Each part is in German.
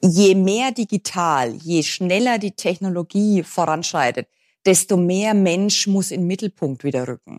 je mehr digital, je schneller die Technologie voranschreitet, desto mehr Mensch muss in den Mittelpunkt wieder rücken.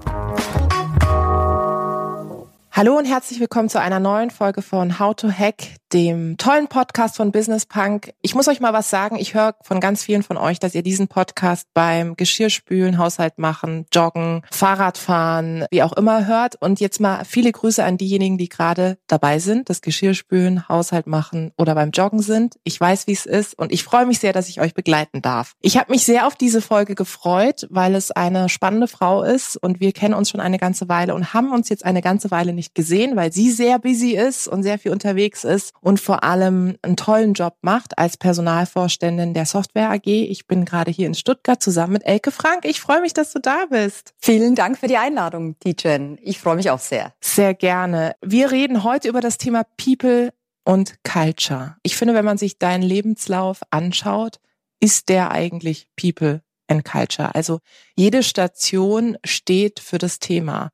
Hallo und herzlich willkommen zu einer neuen Folge von How to Hack, dem tollen Podcast von Business Punk. Ich muss euch mal was sagen. Ich höre von ganz vielen von euch, dass ihr diesen Podcast beim Geschirrspülen, Haushalt machen, Joggen, Fahrradfahren, wie auch immer hört. Und jetzt mal viele Grüße an diejenigen, die gerade dabei sind, das Geschirrspülen, Haushalt machen oder beim Joggen sind. Ich weiß, wie es ist und ich freue mich sehr, dass ich euch begleiten darf. Ich habe mich sehr auf diese Folge gefreut, weil es eine spannende Frau ist und wir kennen uns schon eine ganze Weile und haben uns jetzt eine ganze Weile nicht gesehen, weil sie sehr busy ist und sehr viel unterwegs ist und vor allem einen tollen Job macht als Personalvorständin der Software AG. Ich bin gerade hier in Stuttgart zusammen mit Elke Frank. Ich freue mich, dass du da bist. Vielen Dank für die Einladung, Tijen. Ich freue mich auch sehr. Sehr gerne. Wir reden heute über das Thema People und Culture. Ich finde, wenn man sich deinen Lebenslauf anschaut, ist der eigentlich People and Culture. Also jede Station steht für das Thema.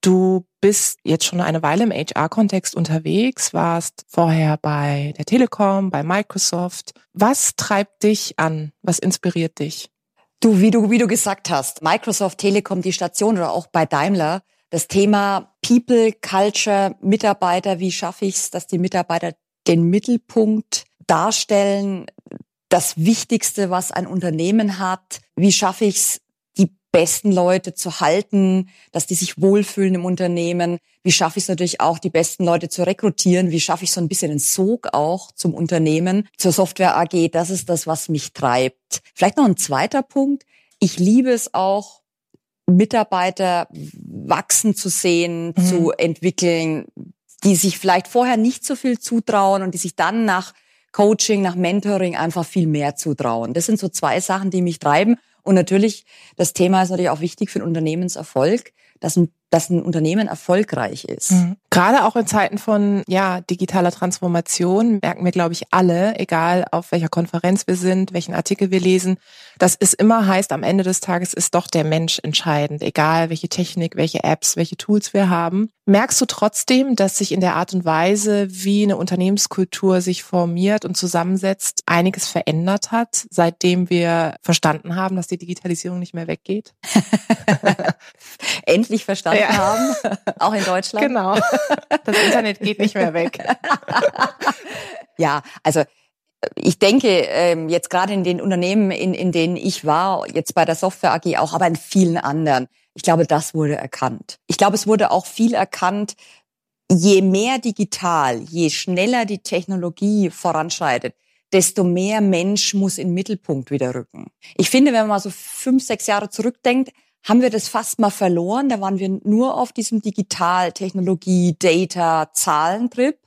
Du bist jetzt schon eine Weile im HR-Kontext unterwegs, warst vorher bei der Telekom, bei Microsoft. Was treibt dich an? Was inspiriert dich? Du, wie du, wie du gesagt hast, Microsoft, Telekom, die Station oder auch bei Daimler, das Thema People, Culture, Mitarbeiter, wie schaffe ich es, dass die Mitarbeiter den Mittelpunkt darstellen, das Wichtigste, was ein Unternehmen hat, wie schaffe ich es, besten Leute zu halten, dass die sich wohlfühlen im Unternehmen. Wie schaffe ich es natürlich auch, die besten Leute zu rekrutieren? Wie schaffe ich so ein bisschen den Sog auch zum Unternehmen, zur Software AG? Das ist das, was mich treibt. Vielleicht noch ein zweiter Punkt. Ich liebe es auch, Mitarbeiter wachsen zu sehen, mhm. zu entwickeln, die sich vielleicht vorher nicht so viel zutrauen und die sich dann nach Coaching, nach Mentoring einfach viel mehr zutrauen. Das sind so zwei Sachen, die mich treiben. Und natürlich, das Thema ist natürlich auch wichtig für den Unternehmenserfolg, dass ein dass ein Unternehmen erfolgreich ist. Mhm. Gerade auch in Zeiten von ja digitaler Transformation merken wir, glaube ich, alle, egal auf welcher Konferenz wir sind, welchen Artikel wir lesen, dass es immer heißt, am Ende des Tages ist doch der Mensch entscheidend, egal welche Technik, welche Apps, welche Tools wir haben. Merkst du trotzdem, dass sich in der Art und Weise, wie eine Unternehmenskultur sich formiert und zusammensetzt, einiges verändert hat, seitdem wir verstanden haben, dass die Digitalisierung nicht mehr weggeht? Endlich verstanden ja. haben, auch in Deutschland. Genau. Das Internet geht nicht mehr weg. ja, also ich denke, ähm, jetzt gerade in den Unternehmen, in, in denen ich war, jetzt bei der Software AG auch, aber in vielen anderen, ich glaube, das wurde erkannt. Ich glaube, es wurde auch viel erkannt, je mehr digital, je schneller die Technologie voranschreitet, desto mehr Mensch muss in den Mittelpunkt wieder rücken. Ich finde, wenn man mal so fünf, sechs Jahre zurückdenkt, haben wir das fast mal verloren. Da waren wir nur auf diesem Digital, Technologie, Data, Zahlentrip.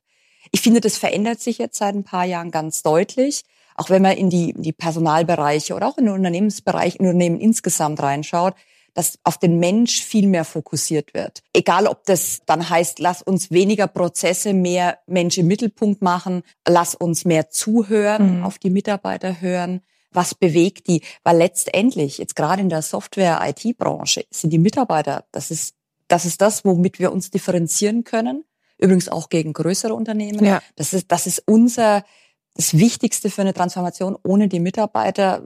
Ich finde, das verändert sich jetzt seit ein paar Jahren ganz deutlich. Auch wenn man in die, in die Personalbereiche oder auch in den Unternehmensbereich, in Unternehmen insgesamt reinschaut, dass auf den Mensch viel mehr fokussiert wird. Egal, ob das dann heißt, lass uns weniger Prozesse, mehr Mensch im Mittelpunkt machen, lass uns mehr zuhören, mhm. auf die Mitarbeiter hören was bewegt die? Weil letztendlich, jetzt gerade in der Software-IT-Branche, sind die Mitarbeiter, das ist, das ist das, womit wir uns differenzieren können. Übrigens auch gegen größere Unternehmen. Ja. Das ist, das ist unser, das Wichtigste für eine Transformation. Ohne die Mitarbeiter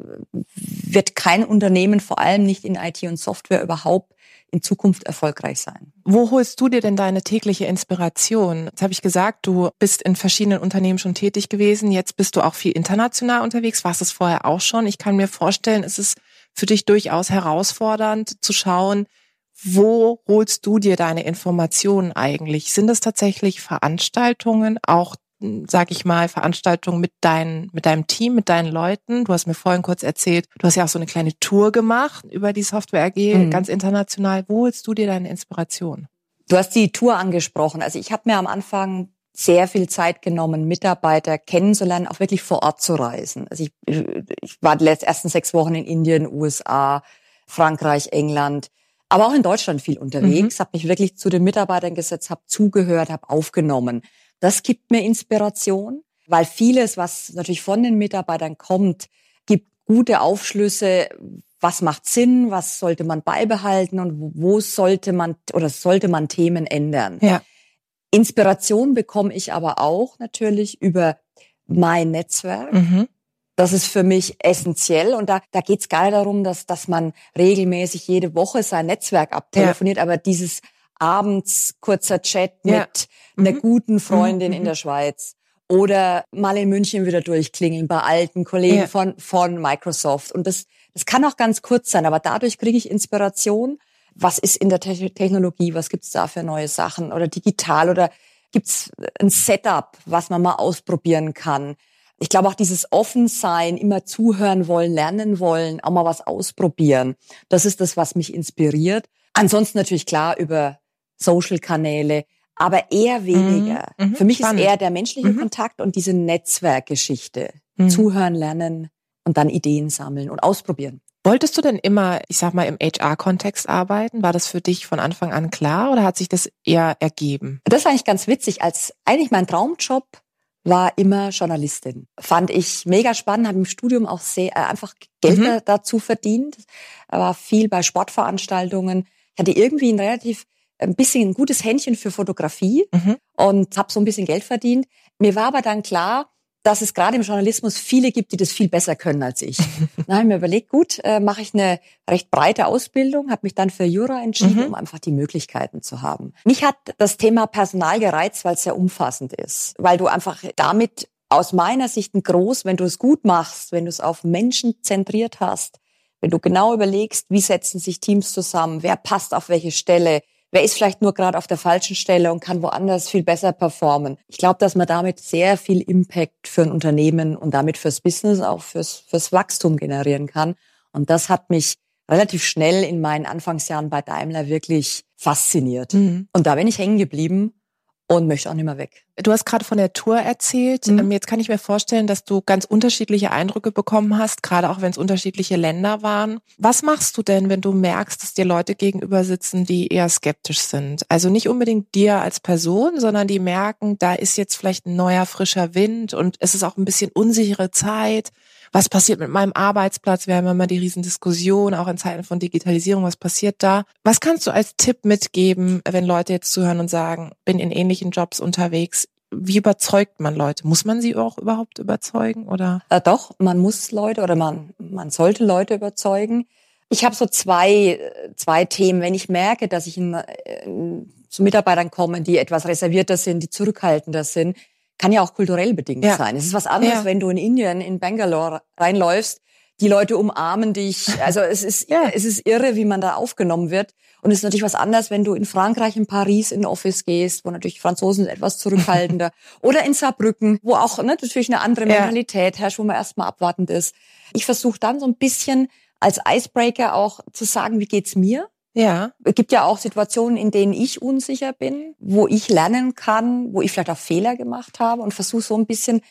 wird kein Unternehmen, vor allem nicht in IT und Software, überhaupt in Zukunft erfolgreich sein. Wo holst du dir denn deine tägliche Inspiration? Jetzt habe ich gesagt, du bist in verschiedenen Unternehmen schon tätig gewesen. Jetzt bist du auch viel international unterwegs. Warst es vorher auch schon? Ich kann mir vorstellen, es ist für dich durchaus herausfordernd zu schauen, wo holst du dir deine Informationen eigentlich? Sind es tatsächlich Veranstaltungen, auch sag ich mal, Veranstaltungen mit dein, mit deinem Team, mit deinen Leuten. Du hast mir vorhin kurz erzählt, du hast ja auch so eine kleine Tour gemacht über die Software AG, mhm. ganz international. Wo holst du dir deine Inspiration? Du hast die Tour angesprochen. Also ich habe mir am Anfang sehr viel Zeit genommen, Mitarbeiter kennenzulernen, auch wirklich vor Ort zu reisen. Also ich, ich war die ersten sechs Wochen in Indien, USA, Frankreich, England, aber auch in Deutschland viel unterwegs, mhm. habe mich wirklich zu den Mitarbeitern gesetzt, habe zugehört, habe aufgenommen. Das gibt mir Inspiration, weil vieles, was natürlich von den Mitarbeitern kommt, gibt gute Aufschlüsse, was macht Sinn, was sollte man beibehalten und wo sollte man oder sollte man Themen ändern. Ja. Inspiration bekomme ich aber auch natürlich über mein Netzwerk. Mhm. Das ist für mich essentiell und da, da geht es gar nicht darum, dass, dass man regelmäßig jede Woche sein Netzwerk abtelefoniert, ja. aber dieses abends kurzer Chat ja. mit mhm. einer guten Freundin mhm. in der Schweiz oder mal in München wieder durchklingeln bei alten Kollegen ja. von, von Microsoft. Und das, das kann auch ganz kurz sein, aber dadurch kriege ich Inspiration. Was ist in der Te Technologie? Was gibt's da für neue Sachen? Oder digital? Oder gibt's ein Setup, was man mal ausprobieren kann? Ich glaube auch dieses Offensein, immer zuhören wollen, lernen wollen, auch mal was ausprobieren. Das ist das, was mich inspiriert. Ansonsten natürlich klar über Social-Kanäle, aber eher weniger. Mhm. mhm. Für mich Spannend. ist eher der menschliche mhm. Kontakt und diese Netzwerkgeschichte. Mhm. Zuhören, lernen und dann Ideen sammeln und ausprobieren. Wolltest du denn immer, ich sag mal, im HR-Kontext arbeiten? War das für dich von Anfang an klar oder hat sich das eher ergeben? Das war eigentlich ganz witzig. Als eigentlich mein Traumjob war immer Journalistin. Fand ich mega spannend, habe im Studium auch sehr äh, einfach Geld mhm. dazu verdient. War viel bei Sportveranstaltungen. Ich hatte irgendwie ein relativ ein bisschen ein gutes Händchen für Fotografie mhm. und habe so ein bisschen Geld verdient. Mir war aber dann klar, dass es gerade im Journalismus viele gibt, die das viel besser können als ich. dann habe ich mir überlegt, gut, äh, mache ich eine recht breite Ausbildung, habe mich dann für Jura entschieden, mhm. um einfach die Möglichkeiten zu haben. Mich hat das Thema Personal gereizt, weil es sehr umfassend ist, weil du einfach damit aus meiner Sicht ein groß, wenn du es gut machst, wenn du es auf Menschen zentriert hast, wenn du genau überlegst, wie setzen sich Teams zusammen, wer passt auf welche Stelle, wer ist vielleicht nur gerade auf der falschen Stelle und kann woanders viel besser performen. Ich glaube, dass man damit sehr viel Impact für ein Unternehmen und damit fürs Business, auch fürs, fürs Wachstum generieren kann. Und das hat mich relativ schnell in meinen Anfangsjahren bei Daimler wirklich fasziniert. Mhm. Und da bin ich hängen geblieben und möchte auch nicht mehr weg. Du hast gerade von der Tour erzählt. Mhm. Ähm, jetzt kann ich mir vorstellen, dass du ganz unterschiedliche Eindrücke bekommen hast, gerade auch wenn es unterschiedliche Länder waren. Was machst du denn, wenn du merkst, dass dir Leute gegenüber sitzen, die eher skeptisch sind? Also nicht unbedingt dir als Person, sondern die merken, da ist jetzt vielleicht ein neuer frischer Wind und es ist auch ein bisschen unsichere Zeit was passiert mit meinem Arbeitsplatz? Wir haben immer die Riesendiskussion, auch in Zeiten von Digitalisierung, was passiert da? Was kannst du als Tipp mitgeben, wenn Leute jetzt zuhören und sagen, bin in ähnlichen Jobs unterwegs? Wie überzeugt man Leute? Muss man sie auch überhaupt überzeugen oder? Äh, doch, man muss Leute oder man man sollte Leute überzeugen. Ich habe so zwei zwei Themen. Wenn ich merke, dass ich in, in, zu Mitarbeitern komme, die etwas reservierter sind, die zurückhaltender sind, kann ja auch kulturell bedingt ja. sein. Es ist was anderes, ja. wenn du in Indien, in Bangalore reinläufst, die Leute umarmen dich. Also es ist, ja. es ist irre, wie man da aufgenommen wird. Und es ist natürlich was anderes, wenn du in Frankreich, in Paris in Office gehst, wo natürlich Franzosen etwas zurückhaltender. oder in Saarbrücken, wo auch ne, natürlich eine andere Mentalität herrscht, wo man erstmal abwartend ist. Ich versuche dann so ein bisschen als Icebreaker auch zu sagen, wie geht's mir? Ja. Es gibt ja auch Situationen, in denen ich unsicher bin, wo ich lernen kann, wo ich vielleicht auch Fehler gemacht habe und versuche so ein bisschen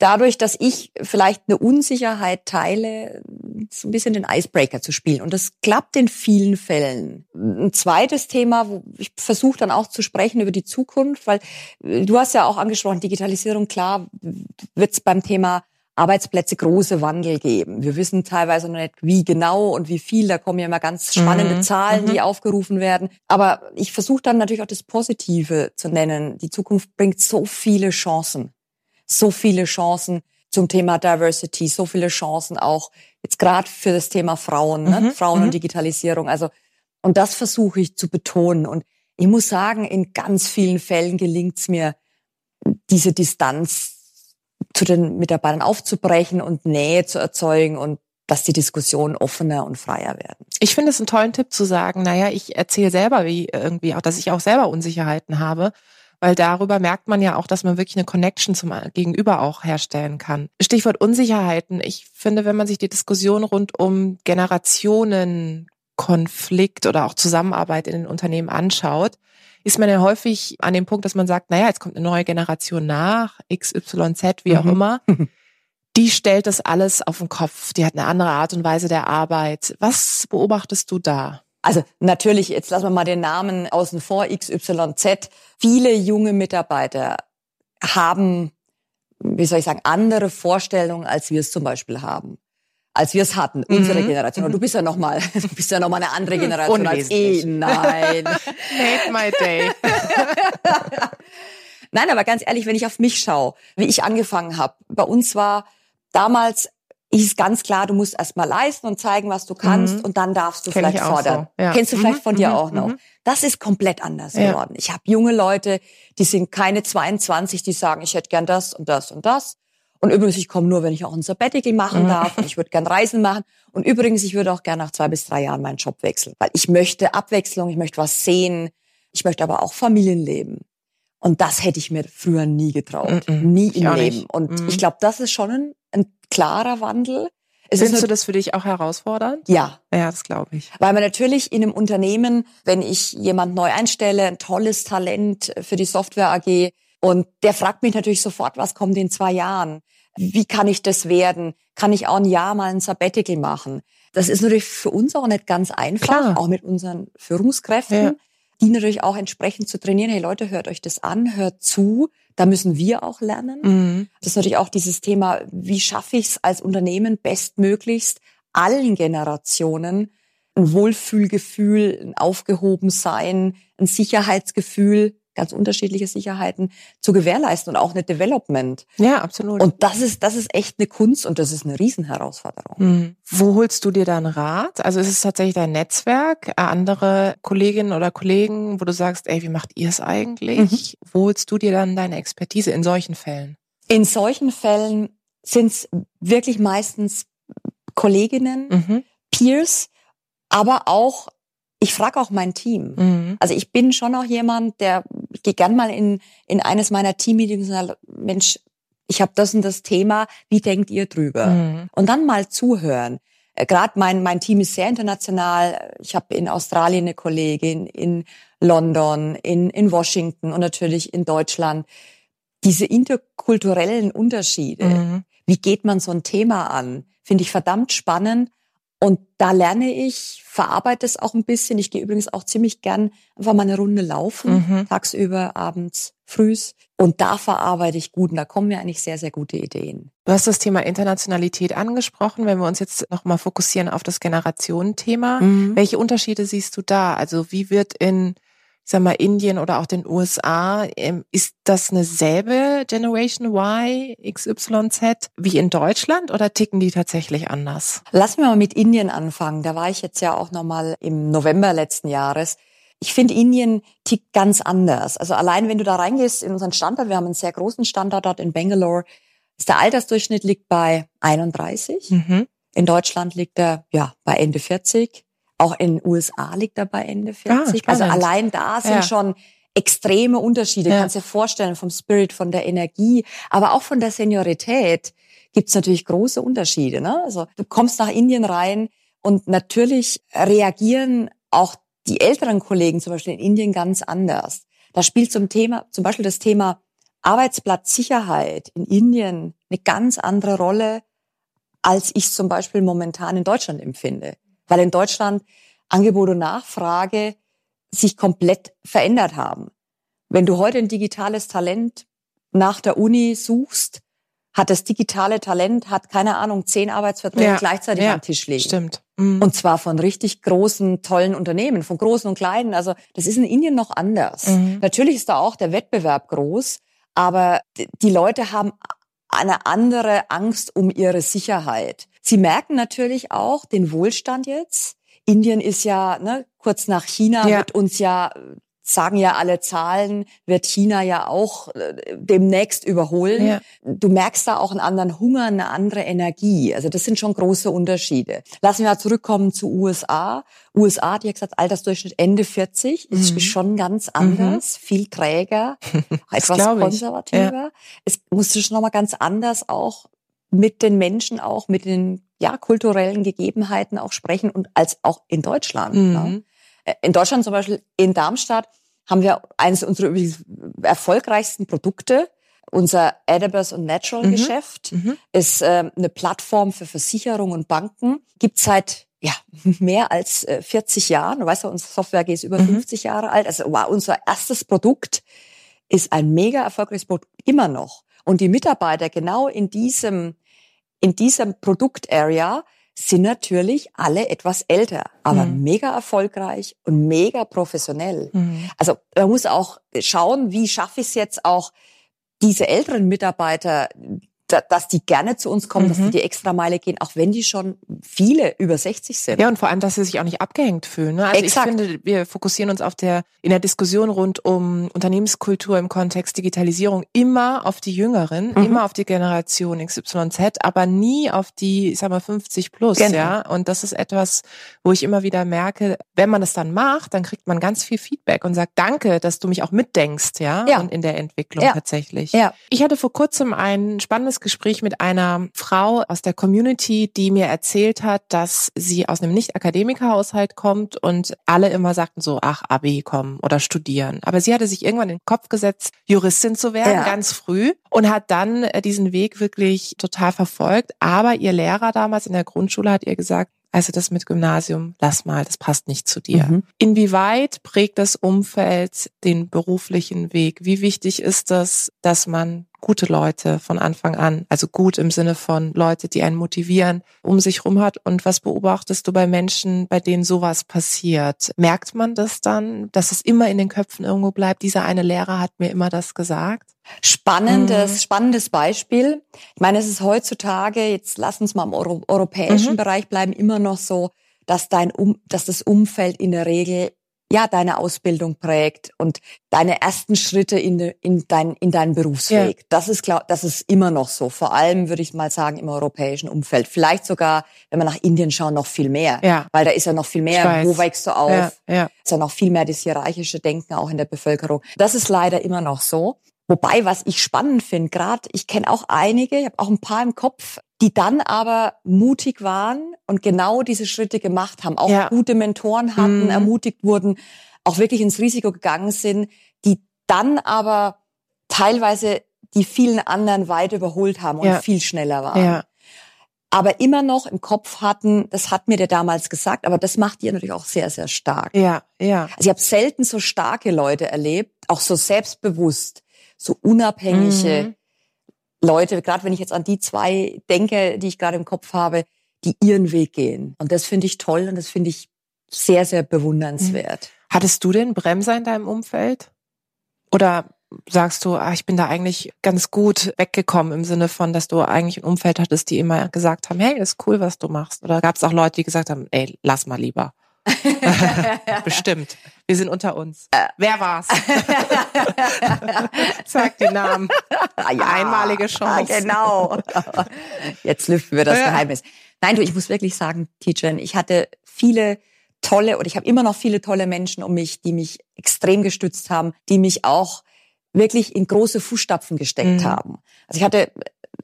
dadurch, dass ich vielleicht eine Unsicherheit teile, so ein bisschen den Icebreaker zu spielen. Und das klappt in vielen Fällen. Ein zweites Thema, wo ich versuche dann auch zu sprechen über die Zukunft, weil du hast ja auch angesprochen, Digitalisierung, klar, wird es beim Thema Arbeitsplätze große Wandel geben. Wir wissen teilweise noch nicht, wie genau und wie viel. Da kommen ja immer ganz spannende mhm. Zahlen, die mhm. aufgerufen werden. Aber ich versuche dann natürlich auch das Positive zu nennen. Die Zukunft bringt so viele Chancen. So viele Chancen zum Thema Diversity, so viele Chancen auch jetzt gerade für das Thema Frauen, ne? Mhm. Frauen und mhm. Digitalisierung. Also und das versuche ich zu betonen. Und ich muss sagen, in ganz vielen Fällen gelingt es mir, diese Distanz zu den Mitarbeitern aufzubrechen und Nähe zu erzeugen und dass die Diskussionen offener und freier werden. Ich finde es einen tollen Tipp zu sagen, naja, ich erzähle selber wie irgendwie auch, dass ich auch selber Unsicherheiten habe, weil darüber merkt man ja auch, dass man wirklich eine Connection zum Gegenüber auch herstellen kann. Stichwort Unsicherheiten. Ich finde, wenn man sich die Diskussion rund um Generationen Konflikt oder auch Zusammenarbeit in den Unternehmen anschaut, ist man ja häufig an dem Punkt, dass man sagt, naja, jetzt kommt eine neue Generation nach, XYZ, wie auch mhm. immer. Die stellt das alles auf den Kopf. Die hat eine andere Art und Weise der Arbeit. Was beobachtest du da? Also natürlich, jetzt lassen wir mal den Namen außen vor, XYZ. Viele junge Mitarbeiter haben, wie soll ich sagen, andere Vorstellungen, als wir es zum Beispiel haben als wir es hatten, unsere mhm. Generation. Und du bist ja noch mal, du bist ja noch mal eine andere Generation als ich. Nein. Made my day. Nein, aber ganz ehrlich, wenn ich auf mich schaue, wie ich angefangen habe, bei uns war damals ist ganz klar, du musst erst mal leisten und zeigen, was du kannst mhm. und dann darfst du Kenn vielleicht fordern. So. Ja. Kennst du vielleicht mhm. von dir mhm. auch noch. Mhm. Das ist komplett anders ja. geworden. Ich habe junge Leute, die sind keine 22, die sagen, ich hätte gern das und das und das. Und übrigens, ich komme nur, wenn ich auch ein Sabbatical machen mhm. darf. Und ich würde gern Reisen machen. Und übrigens, ich würde auch gern nach zwei bis drei Jahren meinen Job wechseln. Weil ich möchte Abwechslung, ich möchte was sehen. Ich möchte aber auch Familienleben. Und das hätte ich mir früher nie getraut. Mhm. Nie im Leben. Nicht. Und mhm. ich glaube, das ist schon ein, ein klarer Wandel. Es Findest du das für dich auch herausfordernd? Ja. Ja, das glaube ich. Weil man natürlich in einem Unternehmen, wenn ich jemand neu einstelle, ein tolles Talent für die Software AG, und der fragt mich natürlich sofort, was kommt in zwei Jahren? Wie kann ich das werden? Kann ich auch ein Jahr mal ein Sabbatical machen? Das ist natürlich für uns auch nicht ganz einfach, Klar. auch mit unseren Führungskräften, ja. Die natürlich auch entsprechend zu trainieren. Hey Leute, hört euch das an, hört zu. Da müssen wir auch lernen. Mhm. Das ist natürlich auch dieses Thema, wie schaffe ich es als Unternehmen bestmöglichst allen Generationen ein Wohlfühlgefühl, ein Aufgehobensein, ein Sicherheitsgefühl ganz unterschiedliche Sicherheiten zu gewährleisten und auch eine Development. Ja, absolut. Und das ist, das ist echt eine Kunst und das ist eine Riesenherausforderung. Mhm. Wo holst du dir dann Rat? Also ist es tatsächlich dein Netzwerk, äh, andere Kolleginnen oder Kollegen, wo du sagst, ey, wie macht ihr es eigentlich? Mhm. Wo holst du dir dann deine Expertise in solchen Fällen? In solchen Fällen sind es wirklich meistens Kolleginnen, mhm. Peers, aber auch ich frage auch mein Team. Mhm. Also ich bin schon auch jemand, der geht gern mal in, in eines meiner Teammeetings und sagt, Mensch, ich habe das und das Thema, wie denkt ihr drüber? Mhm. Und dann mal zuhören. Äh, Gerade mein, mein Team ist sehr international. Ich habe in Australien eine Kollegin, in London, in, in Washington und natürlich in Deutschland. Diese interkulturellen Unterschiede, mhm. wie geht man so ein Thema an, finde ich verdammt spannend und da lerne ich, verarbeite es auch ein bisschen. Ich gehe übrigens auch ziemlich gern einfach mal eine Runde laufen, mhm. tagsüber, abends, frühs. Und da verarbeite ich gut und da kommen mir eigentlich sehr, sehr gute Ideen. Du hast das Thema Internationalität angesprochen. Wenn wir uns jetzt nochmal fokussieren auf das Generationenthema, mhm. welche Unterschiede siehst du da? Also wie wird in sag mal, Indien oder auch den USA, ähm, ist das eine selbe Generation Y, XYZ wie in Deutschland oder ticken die tatsächlich anders? Lassen wir mal mit Indien anfangen. Da war ich jetzt ja auch nochmal im November letzten Jahres. Ich finde, Indien tickt ganz anders. Also allein, wenn du da reingehst in unseren Standort, wir haben einen sehr großen Standort dort in Bangalore, ist der Altersdurchschnitt liegt bei 31. Mhm. In Deutschland liegt er ja bei Ende 40. Auch in den USA liegt er bei Ende 40. Ah, also allein da sind ja. schon extreme Unterschiede. Ja. Kannst dir vorstellen vom Spirit, von der Energie, aber auch von der Seniorität gibt's natürlich große Unterschiede. Ne? Also du kommst nach Indien rein und natürlich reagieren auch die älteren Kollegen zum Beispiel in Indien ganz anders. Da spielt zum Thema, zum Beispiel das Thema Arbeitsplatzsicherheit in Indien eine ganz andere Rolle, als ich zum Beispiel momentan in Deutschland empfinde weil in Deutschland Angebot und Nachfrage sich komplett verändert haben. Wenn du heute ein digitales Talent nach der Uni suchst, hat das digitale Talent, hat keine Ahnung, zehn Arbeitsverträge ja, gleichzeitig ja, am Tisch liegen. Stimmt. Mhm. Und zwar von richtig großen, tollen Unternehmen, von großen und kleinen. Also das ist in Indien noch anders. Mhm. Natürlich ist da auch der Wettbewerb groß, aber die Leute haben eine andere Angst um ihre Sicherheit. Sie merken natürlich auch den Wohlstand jetzt. Indien ist ja ne, kurz nach China ja. wird uns ja sagen ja alle Zahlen, wird China ja auch äh, demnächst überholen. Ja. Du merkst da auch einen anderen Hunger, eine andere Energie. Also das sind schon große Unterschiede. Lassen wir mal zurückkommen zu USA. USA hat ja gesagt, Altersdurchschnitt Ende 40. Mhm. Ist schon ganz anders, mhm. viel träger, etwas konservativer. Ja. Es musste schon nochmal ganz anders auch mit den Menschen auch, mit den ja, kulturellen Gegebenheiten auch sprechen und als auch in Deutschland. Mhm. Ne? Äh, in Deutschland zum Beispiel, in Darmstadt, haben wir eines unserer erfolgreichsten Produkte. Unser Adibus und Natural mhm. Geschäft mhm. ist äh, eine Plattform für Versicherungen und Banken. Gibt seit ja, mehr als 40 äh, Jahren. Du weißt ja, unsere Software ist über mhm. 50 Jahre alt. Also war unser erstes Produkt ist ein mega erfolgreiches Produkt immer noch. Und die Mitarbeiter genau in diesem, in diesem Produktarea sind natürlich alle etwas älter, aber mhm. mega erfolgreich und mega professionell. Mhm. Also man muss auch schauen, wie schaffe ich es jetzt auch, diese älteren Mitarbeiter dass die gerne zu uns kommen, mhm. dass die die extra Meile gehen, auch wenn die schon viele über 60 sind. Ja, und vor allem, dass sie sich auch nicht abgehängt fühlen. Ne? Also Exakt. ich finde, wir fokussieren uns auf der, in der Diskussion rund um Unternehmenskultur im Kontext Digitalisierung immer auf die Jüngeren, mhm. immer auf die Generation XYZ, aber nie auf die, ich sag mal, 50 plus, genau. ja. Und das ist etwas, wo ich immer wieder merke, wenn man es dann macht, dann kriegt man ganz viel Feedback und sagt, danke, dass du mich auch mitdenkst, ja, ja. und in der Entwicklung ja. tatsächlich. Ja. Ich hatte vor kurzem ein spannendes Gespräch mit einer Frau aus der Community, die mir erzählt hat, dass sie aus einem Nicht-Akademiker-Haushalt kommt und alle immer sagten so, ach, Abi kommen oder studieren. Aber sie hatte sich irgendwann in den Kopf gesetzt, Juristin zu werden, ja. ganz früh und hat dann äh, diesen Weg wirklich total verfolgt. Aber ihr Lehrer damals in der Grundschule hat ihr gesagt, also das mit Gymnasium, lass mal, das passt nicht zu dir. Mhm. Inwieweit prägt das Umfeld den beruflichen Weg? Wie wichtig ist das, dass man gute Leute von Anfang an, also gut im Sinne von Leute, die einen motivieren, um sich rum hat. Und was beobachtest du bei Menschen, bei denen sowas passiert? Merkt man das dann, dass es immer in den Köpfen irgendwo bleibt? Dieser eine Lehrer hat mir immer das gesagt. Spannendes, mhm. spannendes Beispiel. Ich meine, es ist heutzutage, jetzt lass uns mal im Euro europäischen mhm. Bereich bleiben, immer noch so, dass dein um, dass das Umfeld in der Regel ja deine Ausbildung prägt und deine ersten Schritte in, in, dein, in deinen Berufsweg. Ja. Das ist klar, das ist immer noch so. Vor allem würde ich mal sagen im europäischen Umfeld. Vielleicht sogar, wenn wir nach Indien schauen, noch viel mehr. Ja. Weil da ist ja noch viel mehr. Wo wächst du auf? Ja. Ja. Ist ja noch viel mehr das hierarchische Denken auch in der Bevölkerung. Das ist leider immer noch so. Wobei, was ich spannend finde, gerade ich kenne auch einige, ich habe auch ein paar im Kopf, die dann aber mutig waren und genau diese Schritte gemacht haben, auch ja. gute Mentoren hatten, mhm. ermutigt wurden, auch wirklich ins Risiko gegangen sind, die dann aber teilweise die vielen anderen weit überholt haben und ja. viel schneller waren. Ja. Aber immer noch im Kopf hatten, das hat mir der damals gesagt, aber das macht ihr natürlich auch sehr, sehr stark. Ja, ja. Also ich habe selten so starke Leute erlebt, auch so selbstbewusst, so unabhängige, mhm. Leute, gerade wenn ich jetzt an die zwei denke, die ich gerade im Kopf habe, die ihren Weg gehen. Und das finde ich toll und das finde ich sehr, sehr bewundernswert. Mhm. Hattest du denn Bremser in deinem Umfeld? Oder sagst du, ah, ich bin da eigentlich ganz gut weggekommen im Sinne von, dass du eigentlich ein Umfeld hattest, die immer gesagt haben, hey, ist cool, was du machst? Oder gab es auch Leute, die gesagt haben, ey, lass mal lieber? Bestimmt. Wir sind unter uns. Äh. Wer war's? Sag die Namen. Ah, ja, Einmalige Chance. Ah, genau. Jetzt lüften wir das ja. Geheimnis. Nein, du, ich muss wirklich sagen, Tijen, ich hatte viele tolle oder ich habe immer noch viele tolle Menschen um mich, die mich extrem gestützt haben, die mich auch wirklich in große Fußstapfen gesteckt mhm. haben. Also ich hatte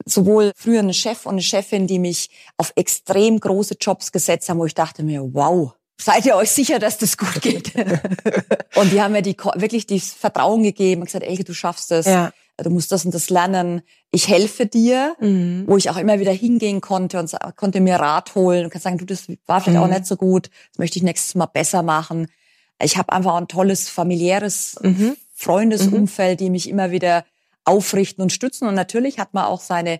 sowohl früher einen Chef und eine Chefin, die mich auf extrem große Jobs gesetzt haben, wo ich dachte mir, wow, seid ihr euch sicher, dass das gut geht? und die haben mir die, wirklich das Vertrauen gegeben und gesagt, Elke, du schaffst es. Ja. Du musst das und das lernen. Ich helfe dir, mhm. wo ich auch immer wieder hingehen konnte und konnte mir Rat holen und kann sagen, du, das war vielleicht mhm. auch nicht so gut. Das möchte ich nächstes Mal besser machen. Ich habe einfach ein tolles familiäres mhm. Freundesumfeld, die mich immer wieder aufrichten und stützen. Und natürlich hat man auch seine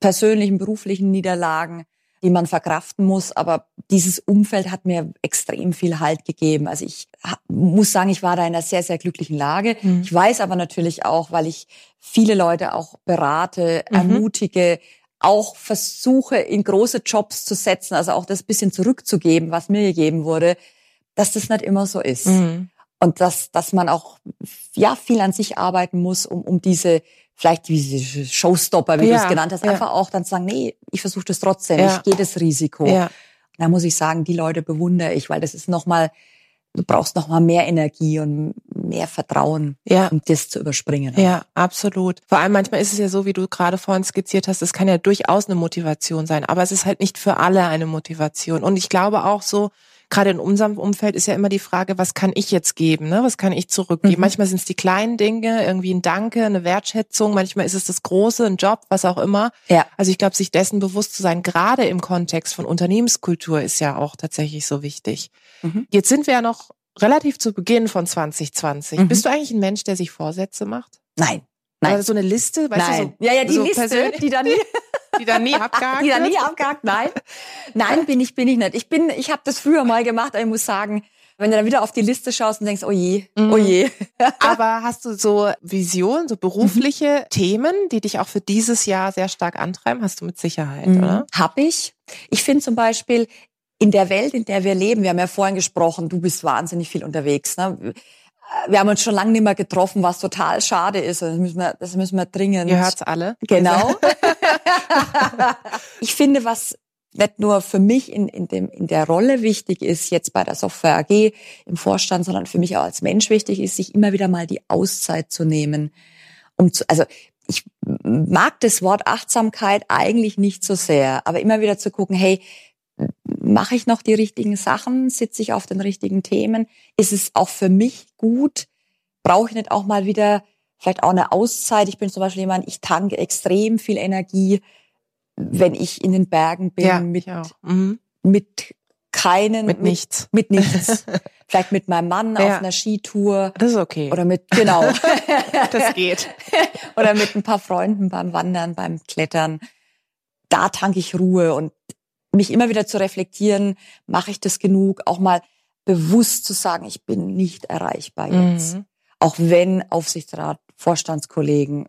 persönlichen, beruflichen Niederlagen die man verkraften muss. Aber dieses Umfeld hat mir extrem viel Halt gegeben. Also ich muss sagen, ich war da in einer sehr, sehr glücklichen Lage. Mhm. Ich weiß aber natürlich auch, weil ich viele Leute auch berate, mhm. ermutige, auch versuche, in große Jobs zu setzen, also auch das bisschen zurückzugeben, was mir gegeben wurde, dass das nicht immer so ist. Mhm. Und dass, dass man auch, ja, viel an sich arbeiten muss, um, um diese vielleicht diese Showstopper, wie ja, du es genannt hast, ja. einfach auch dann sagen, nee, ich versuche das trotzdem, ja. ich gehe das Risiko. Ja. Da muss ich sagen, die Leute bewundere ich, weil das ist nochmal, du brauchst nochmal mehr Energie und mehr Vertrauen, Ja. um das zu überspringen. Ja, absolut. Vor allem manchmal ist es ja so, wie du gerade vorhin skizziert hast, es kann ja durchaus eine Motivation sein, aber es ist halt nicht für alle eine Motivation. Und ich glaube auch so, gerade in unserem Umfeld ist ja immer die Frage, was kann ich jetzt geben, ne? Was kann ich zurückgeben? Mhm. Manchmal sind es die kleinen Dinge, irgendwie ein Danke, eine Wertschätzung, manchmal ist es das Große, ein Job, was auch immer. Ja. Also ich glaube, sich dessen bewusst zu sein, gerade im Kontext von Unternehmenskultur, ist ja auch tatsächlich so wichtig. Mhm. Jetzt sind wir ja noch relativ zu Beginn von 2020. Mhm. Bist du eigentlich ein Mensch, der sich Vorsätze macht? Nein. Nein. Oder so eine Liste, weißt Nein. du, ja, ja, die so Liste, persönlich- die dann nie, so, die dann nie abgehakt die dann nie wird? abgehakt. Nein. Nein, bin ich, bin ich nicht. Ich bin, ich habe das früher mal gemacht, aber ich muss sagen, wenn du dann wieder auf die Liste schaust und denkst, oh je, Mhm. oh je. Aber hast du so Visionen, so berufliche Mhm. Themen, die dich auch für dieses Jahr sehr stark antreiben? Hast du mit Sicherheit, Mhm. oder? Hab ich. Ich finde zum Beispiel, in der Welt, in der wir leben, wir haben ja vorhin gesprochen, du bist wahnsinnig viel unterwegs. Ne? Wir haben uns schon lange nicht mehr getroffen, was total schade ist. Das müssen wir, das müssen wir dringend. Ihr hört's alle. Genau. ich finde, was nicht nur für mich in, in, dem, in der Rolle wichtig ist, jetzt bei der Software AG im Vorstand, sondern für mich auch als Mensch wichtig ist, sich immer wieder mal die Auszeit zu nehmen. Um zu, also ich mag das Wort Achtsamkeit eigentlich nicht so sehr, aber immer wieder zu gucken, hey, mache ich noch die richtigen Sachen? Sitze ich auf den richtigen Themen? Ist es auch für mich gut? Brauche ich nicht auch mal wieder vielleicht auch eine Auszeit? Ich bin zum Beispiel jemand, ich tanke extrem viel Energie, wenn ich in den Bergen bin, Ja, mit. Mhm. mit keinen, Mit nichts. mit nichts. vielleicht mit meinem Mann Ja. auf einer Skitour Das ist okay. oder mit, genau. das geht. oder mit ein paar Freunden beim Wandern, beim Klettern. Da tanke ich Ruhe und mich immer wieder zu reflektieren, mache ich das genug, auch mal bewusst zu sagen, ich bin nicht erreichbar jetzt. Mhm. Auch wenn Aufsichtsrat, Vorstandskollegen,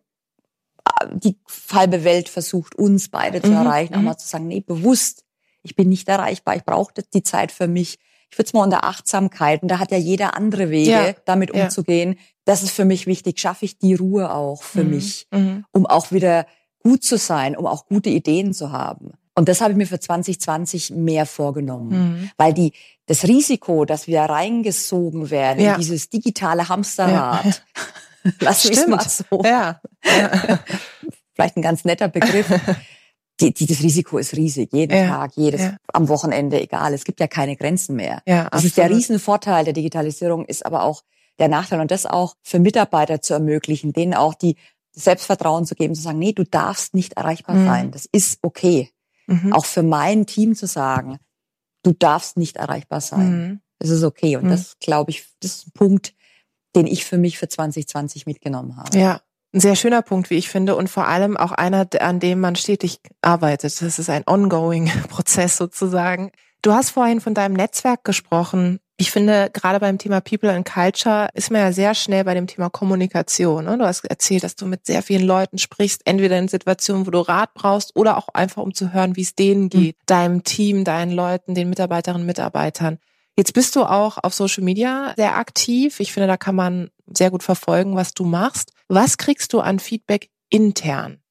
äh, die halbe Welt versucht, uns beide zu Mhm, erreichen, auch mhm. mal zu sagen, nee, bewusst, ich bin nicht erreichbar, ich brauche die Zeit für mich. Ich würde es mal unter Achtsamkeit, und da hat ja jeder andere Wege, Ja, damit ja. umzugehen. Das ist für mich wichtig. Schaffe ich die Ruhe auch für Mhm. mich, Mhm. um auch wieder gut zu sein, um auch gute Ideen zu haben. Und das habe ich mir für 2020 mehr vorgenommen. Mhm. Weil die, das Risiko, dass wir reingesogen werden Ja. in dieses digitale Hamsterrad, lass mich mal so, Ja. ja. vielleicht ein ganz netter Begriff. Die, die, das Risiko ist riesig, jeden Ja. Tag, jedes, Ja. am Wochenende, egal. Es gibt ja keine Grenzen mehr. ja Das ist der absolut. Riesenvorteil der Digitalisierung, ist aber auch der Nachteil und das auch für Mitarbeiter zu ermöglichen, denen auch die Selbstvertrauen zu geben, zu sagen, nee, du darfst nicht erreichbar Mhm. sein. Das ist okay. Mhm. Auch für mein Team zu sagen, du darfst nicht erreichbar sein. Mhm. Das ist okay. Und Mhm. das, glaube ich, das ist ein Punkt, den ich für mich für 2020 mitgenommen habe. Ja, ein sehr schöner Punkt, wie ich finde, und vor allem auch einer, an dem man stetig arbeitet. Das ist ein ongoing Prozess sozusagen. Du hast vorhin von deinem Netzwerk gesprochen. Ich finde, gerade beim Thema People and Culture ist man ja sehr schnell bei dem Thema Kommunikation. Ne? Du hast erzählt, dass du mit sehr vielen Leuten sprichst, entweder in Situationen, wo du Rat brauchst oder auch einfach, um zu hören, wie es denen geht, deinem Team, deinen Leuten, den Mitarbeiterinnen und Mitarbeitern. Jetzt bist du auch auf Social Media sehr aktiv. Ich finde, da kann man sehr gut verfolgen, was du machst. Was kriegst du an Feedback intern,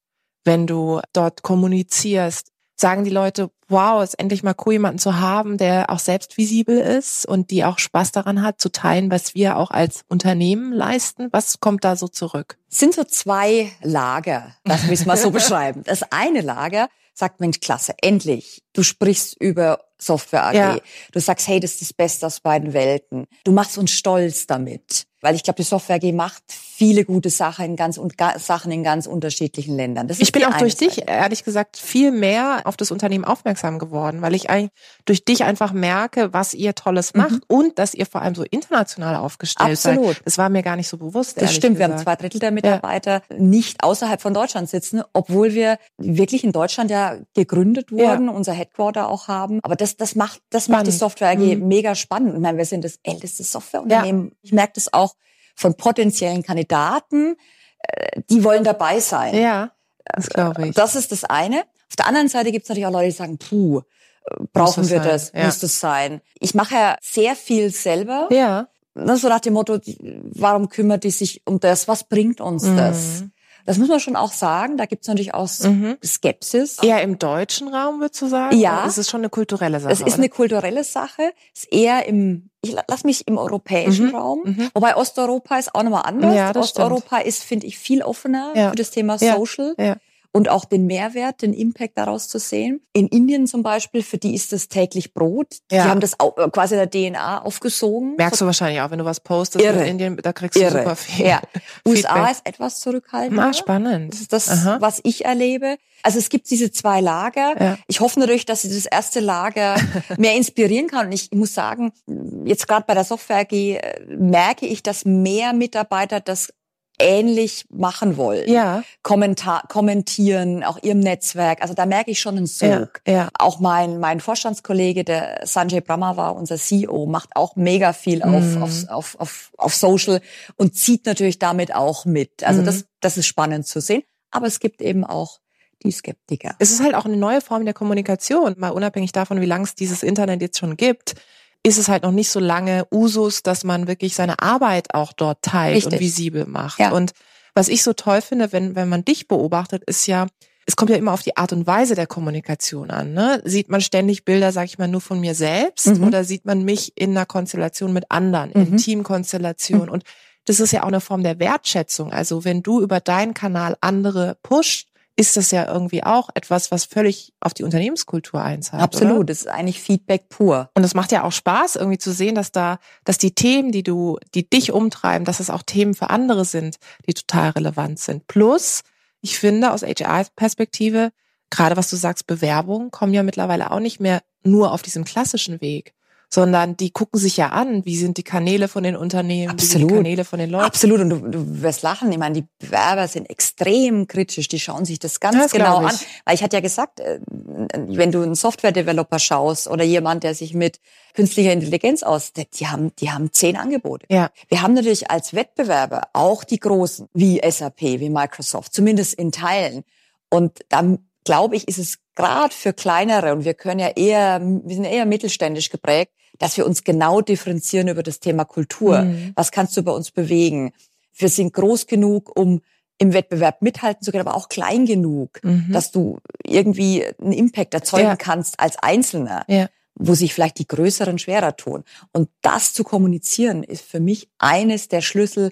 wenn du dort kommunizierst? Sagen die Leute, wow, ist endlich mal cool, jemanden zu haben, der auch selbst visibel ist und die auch Spaß daran hat, zu teilen, was wir auch als Unternehmen leisten? Was kommt da so zurück? Es sind so zwei Lager, lass es mal so beschreiben. Das eine Lager sagt, Mensch, klasse, endlich. Du sprichst über Software AG. Ja. Du sagst, hey, das ist das Beste aus beiden Welten. Du machst uns stolz damit. Weil ich glaube, die Software AG macht viele gute Sachen in ganz und Sachen in ganz unterschiedlichen Ländern. Ich bin auch durch dich, Seite. ehrlich gesagt, viel mehr auf das Unternehmen aufmerksam geworden, weil ich eigentlich durch dich einfach merke, was ihr Tolles Mhm. macht und dass ihr vor allem so international aufgestellt Absolut. seid. Das war mir gar nicht so bewusst. Das stimmt, wir haben gesagt. zwei Drittel der Mitarbeiter nicht außerhalb von Deutschland sitzen, obwohl wir wirklich in Deutschland ja gegründet wurden, unser Headquarter auch haben. Aber das, das macht, das macht die Spannend. Software AG Mhm. mega spannend. Ich meine, wir sind das älteste Softwareunternehmen. Ich merke das auch von potenziellen Kandidaten, äh, die wollen dabei sein. Ja, das glaube ich. Das ist das eine. Auf der anderen Seite gibt es natürlich auch Leute, die sagen, puh, äh, brauchen das wir sein? das, Ja. muss das sein. Ich mache ja sehr viel selber. ja. Ne, so nach dem Motto, warum kümmert die sich um das? Was bringt uns das? Mhm. Das muss man schon auch sagen. Da gibt es natürlich auch mhm. Skepsis. Eher im deutschen Raum, würdest du sagen? Ja. Es ist schon eine kulturelle Sache. Es ist oder? eine kulturelle Sache. Es ist eher im, ich lass mich im europäischen mhm. Raum. Mhm. Wobei Osteuropa ist auch nochmal anders. Ja, Osteuropa stimmt. ist, finde ich, viel offener ja. für das Thema Social. Ja. Und auch den Mehrwert, den Impact daraus zu sehen. In Indien zum Beispiel, für die ist das täglich Brot. Ja. Die haben das äh, quasi in der DNA aufgesogen. Merkst du wahrscheinlich auch, wenn du was postest Irre. in Indien, da kriegst du Irre. super viel. Ja. USA ist etwas zurückhaltender. Ah, spannend. Das ist das, Aha. was ich erlebe. Also es gibt diese zwei Lager. Ja. Ich hoffe natürlich, dass sie das erste Lager mehr inspirieren kann. Und ich muss sagen, jetzt gerade bei der Software AG äh, merke ich, dass mehr Mitarbeiter das ähnlich machen wollen. Ja. Kommentar kommentieren, auch ihrem Netzwerk. Also da merke ich schon einen Sog. Ja, ja. Auch mein, mein Vorstandskollege, der Sanjay Brahmawar, unser CEO, macht auch mega viel auf, mhm. auf, auf, auf, auf Social und zieht natürlich damit auch mit. Also mhm. das, das ist spannend zu sehen. Aber es gibt eben auch die Skeptiker. Es ist halt auch eine neue Form der Kommunikation, mal unabhängig davon, wie lange es dieses Internet jetzt schon gibt ist es halt noch nicht so lange Usus, dass man wirklich seine Arbeit auch dort teilt Richtig. und visibel macht. Ja. Und was ich so toll finde, wenn, wenn man dich beobachtet, ist ja, es kommt ja immer auf die Art und Weise der Kommunikation an. Ne? Sieht man ständig Bilder, sag ich mal, nur von mir selbst mhm. oder sieht man mich in einer Konstellation mit anderen, mhm. in Teamkonstellation? Mhm. Und das ist ja auch eine Form der Wertschätzung. Also wenn du über deinen Kanal andere pusht, ist das ja irgendwie auch etwas, was völlig auf die Unternehmenskultur einzahlt. Absolut, oder? das ist eigentlich Feedback pur. Und es macht ja auch Spaß, irgendwie zu sehen, dass da, dass die Themen, die du, die dich umtreiben, dass es auch Themen für andere sind, die total relevant sind. Plus, ich finde aus HR-Perspektive, gerade was du sagst, Bewerbungen kommen ja mittlerweile auch nicht mehr nur auf diesem klassischen Weg, sondern die gucken sich ja an, wie sind die Kanäle von den Unternehmen, Absolut. wie sind die Kanäle von den Leuten. Absolut, und du, du wirst lachen. Ich meine, die Bewerber sind extrem kritisch, die schauen sich das ganz das genau an. Weil ich hatte ja gesagt, äh, wenn du einen Software-Developer schaust oder jemand, der sich mit künstlicher Intelligenz aus, die haben, die haben zehn Angebote. Ja. Wir haben natürlich als Wettbewerber auch die großen, wie SAP, wie Microsoft, zumindest in Teilen. Und dann glaube ich, ist es gerade für kleinere und wir können ja eher, wir sind eher mittelständisch geprägt, dass wir uns genau differenzieren über das Thema Kultur. Mhm. Was kannst du bei uns bewegen? Wir sind groß genug, um im Wettbewerb mithalten zu können, aber auch klein genug, mhm. dass du irgendwie einen Impact erzeugen ja. kannst als Einzelner. Ja wo sich vielleicht die Größeren schwerer tun. Und das zu kommunizieren ist für mich eines der Schlüssel,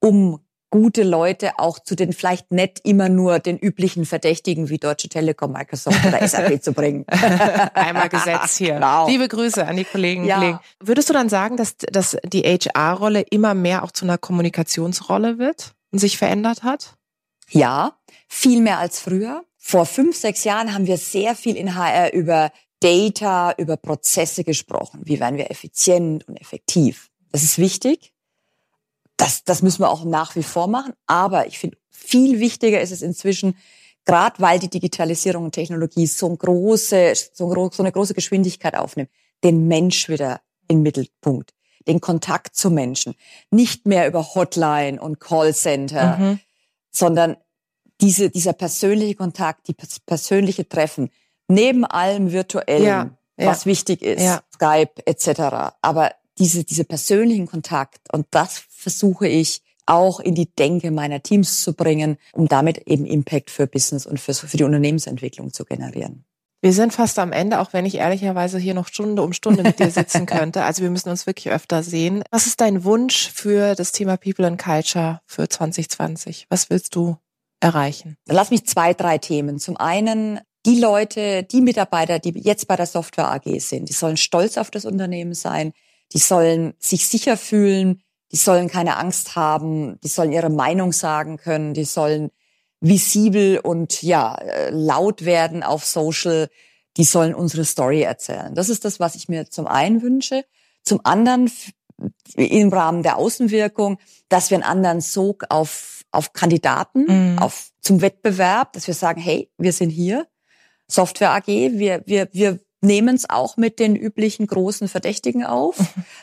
um gute Leute auch zu den vielleicht nicht immer nur den üblichen Verdächtigen wie Deutsche Telekom, Microsoft oder SAP zu bringen. Einmal Gesetz hier. Genau. Liebe Grüße an die Kollegen ja. Kollegen. Würdest du dann sagen, dass, dass die HR-Rolle immer mehr auch zu einer Kommunikationsrolle wird und sich verändert hat? Ja, viel mehr als früher. Vor fünf, sechs Jahren haben wir sehr viel in HR über Data, über Prozesse gesprochen. Wie werden wir effizient und effektiv? Das ist wichtig das, das müssen wir auch nach wie vor machen. Aber ich finde, viel wichtiger ist es inzwischen, gerade weil die Digitalisierung und Technologie so, ein große, so, so eine große Geschwindigkeit aufnimmt, den Mensch wieder im Mittelpunkt, den Kontakt zu Menschen. Nicht mehr über Hotline und Callcenter, mhm. sondern diese, dieser persönliche Kontakt, die persönliche Treffen, neben allem virtuellen, ja, was wichtig ist, ja. Skype etc. Aber diese, diese persönlichen Kontakt und das versuche ich auch in die Denke meiner Teams zu bringen, um damit eben Impact für Business und für, für die Unternehmensentwicklung zu generieren. Wir sind fast am Ende, auch wenn ich ehrlicherweise hier noch Stunde um Stunde mit dir sitzen könnte. Also wir müssen uns wirklich öfter sehen. Was ist dein Wunsch für das Thema People and Culture für 2020? Was willst du erreichen? Lass mich zwei, drei Themen. Zum einen die Leute, die Mitarbeiter, die jetzt bei der Software AG sind, die sollen stolz auf das Unternehmen sein, die sollen sich sicher fühlen, die sollen keine Angst haben, die sollen ihre Meinung sagen können, die sollen visibel und ja, äh, laut werden auf Social, die sollen unsere Story erzählen. Das ist das, was ich mir zum einen wünsche. Zum anderen im Rahmen der Außenwirkung, dass wir einen anderen Sog auf, auf Kandidaten, mhm. auf, zum Wettbewerb, dass wir sagen, hey, wir sind hier, Software AG, wir, wir, wir nehmen es auch mit den üblichen großen Verdächtigen auf.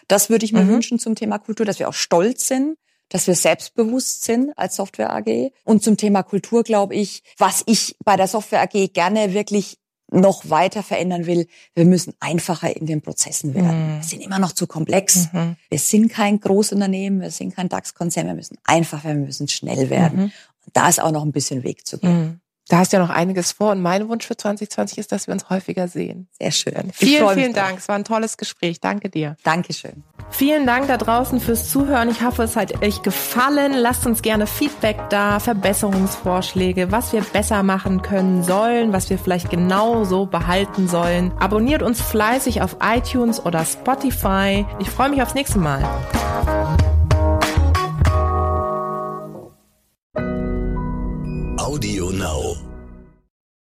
Das würde ich mir mhm. wünschen zum Thema Kultur, dass wir auch stolz sind, dass wir selbstbewusst sind als Software AG. Und zum Thema Kultur glaube ich, was ich bei der Software AG gerne wirklich noch weiter verändern will, wir müssen einfacher in den Prozessen werden. Mhm. Wir sind immer noch zu komplex. Mhm. Wir sind kein Großunternehmen, wir sind kein DAX-Konzern, wir müssen einfach werden, wir müssen schnell werden. Mhm. Da ist auch noch ein bisschen Weg zu gehen. Da hast du ja noch einiges vor und mein Wunsch für 2020 ist, dass wir uns häufiger sehen. Sehr schön. Vielen, vielen Dank. Es war ein tolles Gespräch. Danke dir. Dankeschön. Vielen Dank da draußen fürs Zuhören. Ich hoffe, es hat euch gefallen. Lasst uns gerne Feedback da, Verbesserungsvorschläge, was wir besser machen können sollen, was wir vielleicht genau so behalten sollen. Abonniert uns fleißig auf iTunes oder Spotify. Ich freue mich aufs nächste Mal.